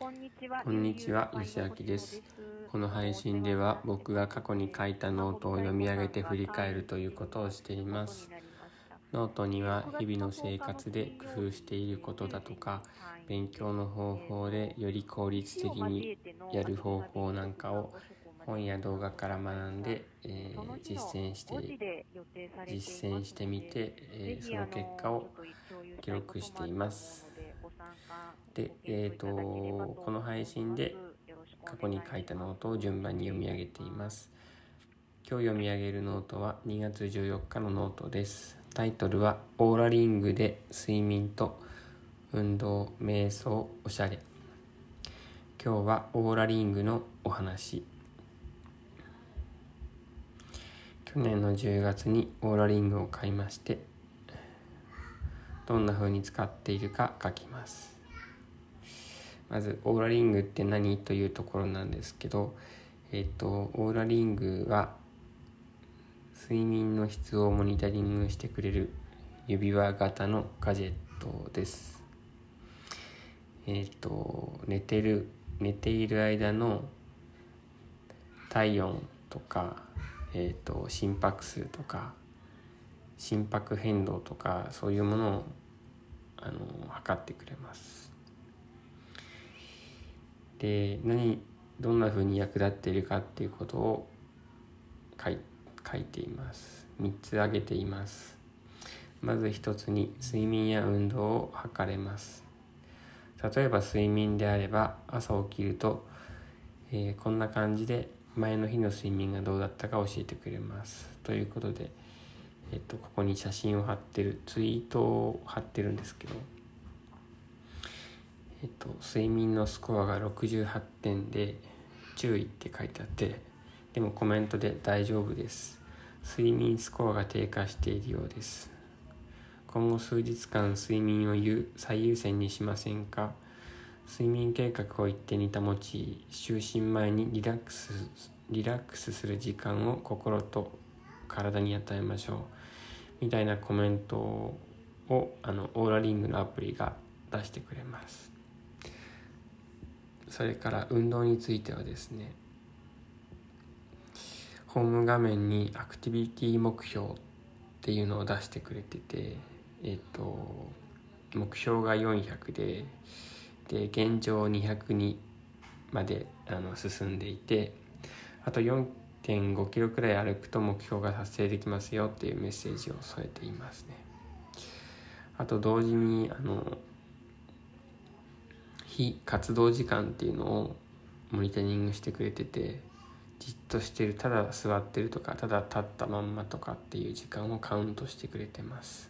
こんにちは、こんにちは、吉明です。この配信では僕が過去に書いたノートを読み上げて振り返るということをしています。ノートには日々の生活で工夫していることだとか、勉強の方法でより効率的にやる方法なんかを本や動画から学んで、えー実践して実践してみて、えーその結果を記録しています。で、えー、とこの配信で過去に書いたノートを順番に読み上げています。今日読み上げるノートは2月14日のノートです。タイトルは「オーラリングで睡眠と運動瞑想おしゃれ」今日はオーラリングのお話。去年の10月にオーラリングを買いましてどんな風に使っているか書きます。まずオーラリングって何というところなんですけどえっ、とオーラリングは睡眠の質をモニタリングしてくれる指輪型のガジェットです。えっ、と寝てる寝ている間の体温とか、えー、と心拍数とか心拍変動とかそういうものをあの測ってくれます。で何どんな風に役立っているかっていうことを書い書いています。3つ挙げています。まず1つに睡眠や運動を測れます。例えば睡眠であれば朝起きると、えーこんな感じで前の日の睡眠がどうだったか教えてくれます。ということでえっと、ここに写真を貼ってるツイートを貼ってるんですけど、えっと、睡眠のスコアが68点で注意って書いてあってでもコメントで大丈夫です。睡眠スコアが低下しているようです。今後数日間睡眠を最優先にしませんか？睡眠計画を一定に保ち就寝前にリラックスリラックスする時間を心と体に与えましょう。みたいなコメントをあのオーラリングのアプリが出してくれます。それから運動についてはですねホーム画面にアクティビティ目標っていうのを出してくれててえっと目標が400でで現状202まであの進んでいてあと4.5キロくらい歩くと目標が達成できますよっていうメッセージを添えていますね。あと同時にあの非活動時間っていうのをモニタリングしてくれててじっとしてるただ座ってるとかただ立ったまんまとかっていう時間をカウントしてくれてます。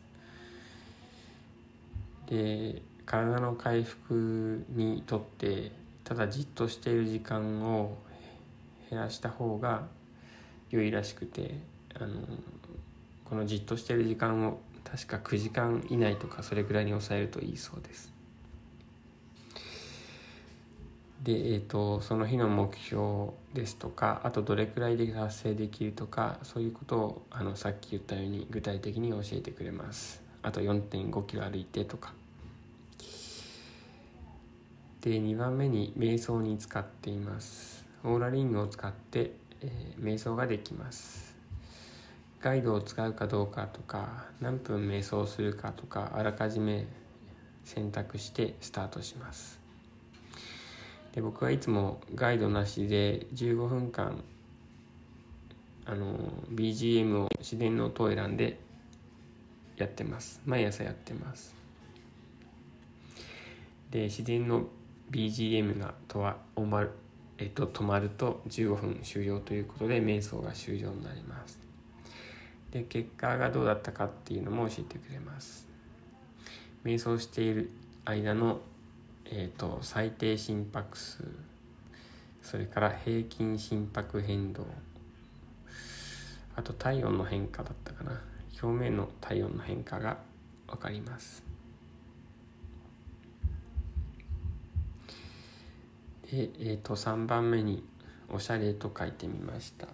で体の回復にとってただじっとしている時間を減らした方が良いらしくてあのこのじっとしている時間を確か9時間以内とかそれぐらいに抑えるといいそうです。で、えー、とその日の目標ですとかあとどれくらいで達成できるとかそういうことをあのさっき言ったように具体的に教えてくれます。あと4.5キロ歩いてとか。で2番目に瞑想に使っています。オーラリングを使って、えー瞑想ができます。ガイドを使うかどうかとか何分瞑想するかとかあらかじめ選択してスタートします。で僕はいつもガイドなしで15分間あの BGM を自然の音を選んでやってます。毎朝やってます。で自然の BGM がとは終わる、えっと、止まると15分終了ということで瞑想が終了になります。で結果がどうだったかっていうのも教えてくれます。瞑想している間の、えっと最低心拍数それから平均心拍変動あと体温の変化だったかな。表面の体温の変化が分かります。で、えー、と3番目に「おしゃれ」と書いてみました。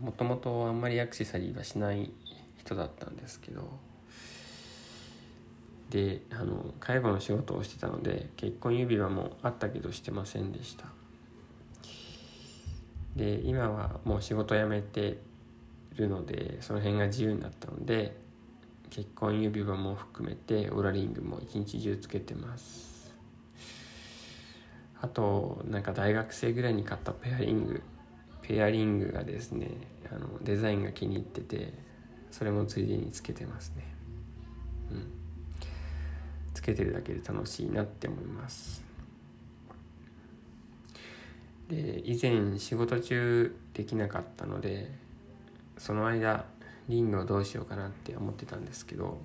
もともとあんまりアクセサリーはしない人だったんですけどであの介護の仕事をしてたので結婚指輪もあったけどしてませんでした。で今はもう仕事辞めてるのでその辺が自由になったので結婚指輪も含めてオーラリングも一日中つけてます。あとなんか大学生ぐらいに買ったペアリング。ペアリングがですねあのデザインが気に入っててそれもついでにつけてますね。うん。つけてるだけで楽しいなって思いますで以前仕事中できなかったのでその間リングをどうしようかなって思ってたんですけど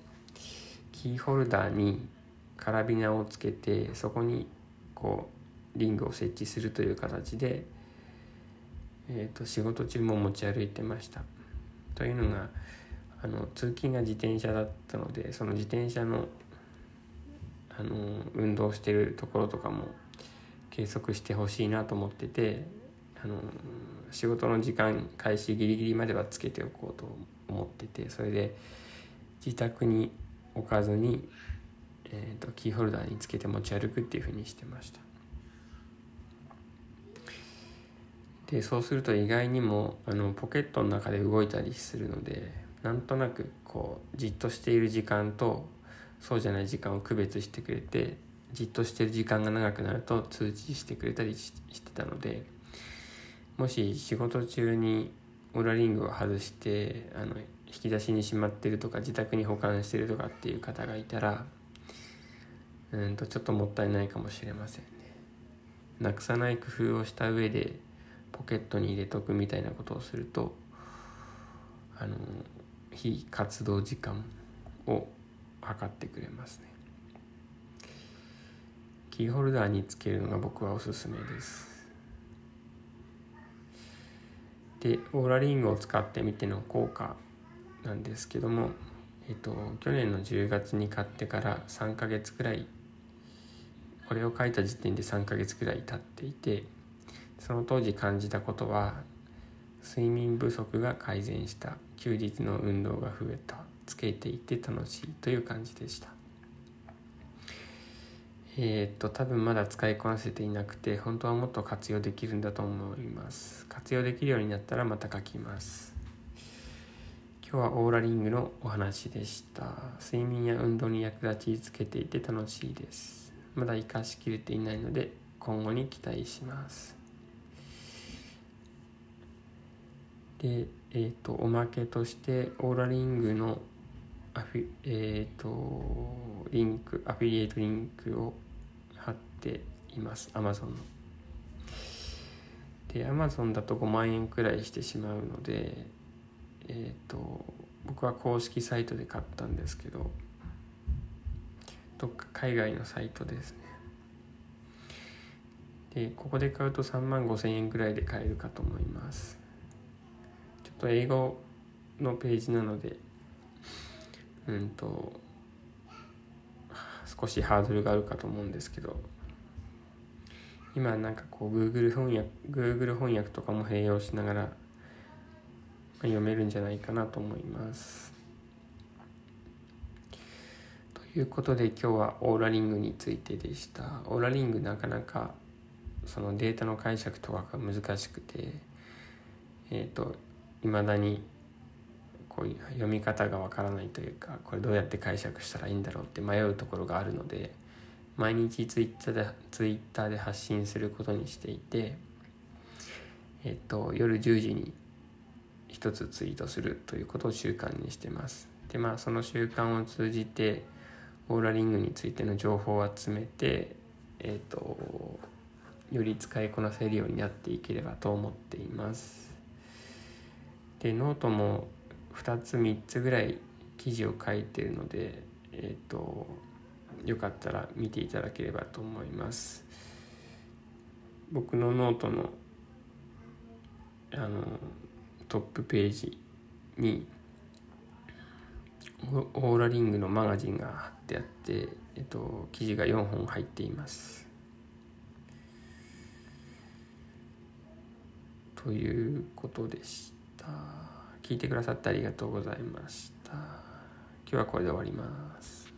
キーホルダーにカラビナをつけてそこにこうリングを設置するという形で、えーと、仕事中も持ち歩いてました。というのがあの通勤が自転車だったのでその自転車のあの運動してるところとかも計測してほしいなと思っててあの仕事の時間開始ギリギリまではつけておこうと思っててそれで自宅に置かずに、えーと、キーホルダーにつけて持ち歩くっていうふうにしてました。でそうすると意外にもあのポケットの中で動いたりするのでなんとなくこうじっとしている時間とそうじゃない時間を区別してくれてじっとしてる時間が長くなると通知してくれたりしてたのでもし仕事中にオーラリングを外してあの引き出しにしまってるとか自宅に保管してるとかっていう方がいたらうんとちょっともったいないかもしれませんね。なくさない工夫をした上でポケットに入れとくみたいなことをするとあの非活動時間を測ってくれますね。キーホルダーにつけるのが僕はおすすめですでオーラリングを使ってみての効果なんですけども、えっと、去年の10月に買ってから3ヶ月くらいこれを書いた時点で3ヶ月くらい経っていてその当時感じたことは睡眠不足が改善した休日の運動が増えたつけていて楽しいという感じでした。えー、っと多分まだ使いこなせていなくて本当はもっと活用できるんだと思います。活用できるようになったらまた書きます。今日はオーラリングのお話でした。睡眠や運動に役立ちつけていて楽しいです。まだ活かしきれていないので今後に期待します。でえーと、おまけとしてオーラリングのアフィ、えーと、リンクアフィリエイトリンクを貼っています。Amazon の。で Amazon だと5万円くらいしてしまうのでえっ、ー、と僕は公式サイトで買ったんですけどどっか海外のサイトですね。でここで買うと3万5千円くらいで買えるかと思います。ちょっと英語のページなのでうんと少しハードルがあるかと思うんですけど今なんかこう Google 翻訳 Google 翻訳とかも併用しながら読めるんじゃないかなと思います。ということで今日はオーラリングについてでした。オーラリングなかなかそのデータの解釈とかが難しくてえっ、ー、と未だにこう読み方がわからないというかこれどうやって解釈したらいいんだろうって迷うところがあるので毎日ツイッターでツイッターで発信することにしていて、えっと、夜10時に一つツイートするということを習慣にしてます。でまあその習慣を通じてオーラリングについての情報を集めて、えっと、より使いこなせるようになっていければと思っています。でノートも2つ3つぐらい記事を書いてるのでえっ、ー、とよかったら見ていただければと思います僕のノートのあのトップページにオーラリングのマガジンが貼ってあって、えっと、記事が4本入っていますということでした。聞いてくださってありがとうございました。今日はこれで終わります。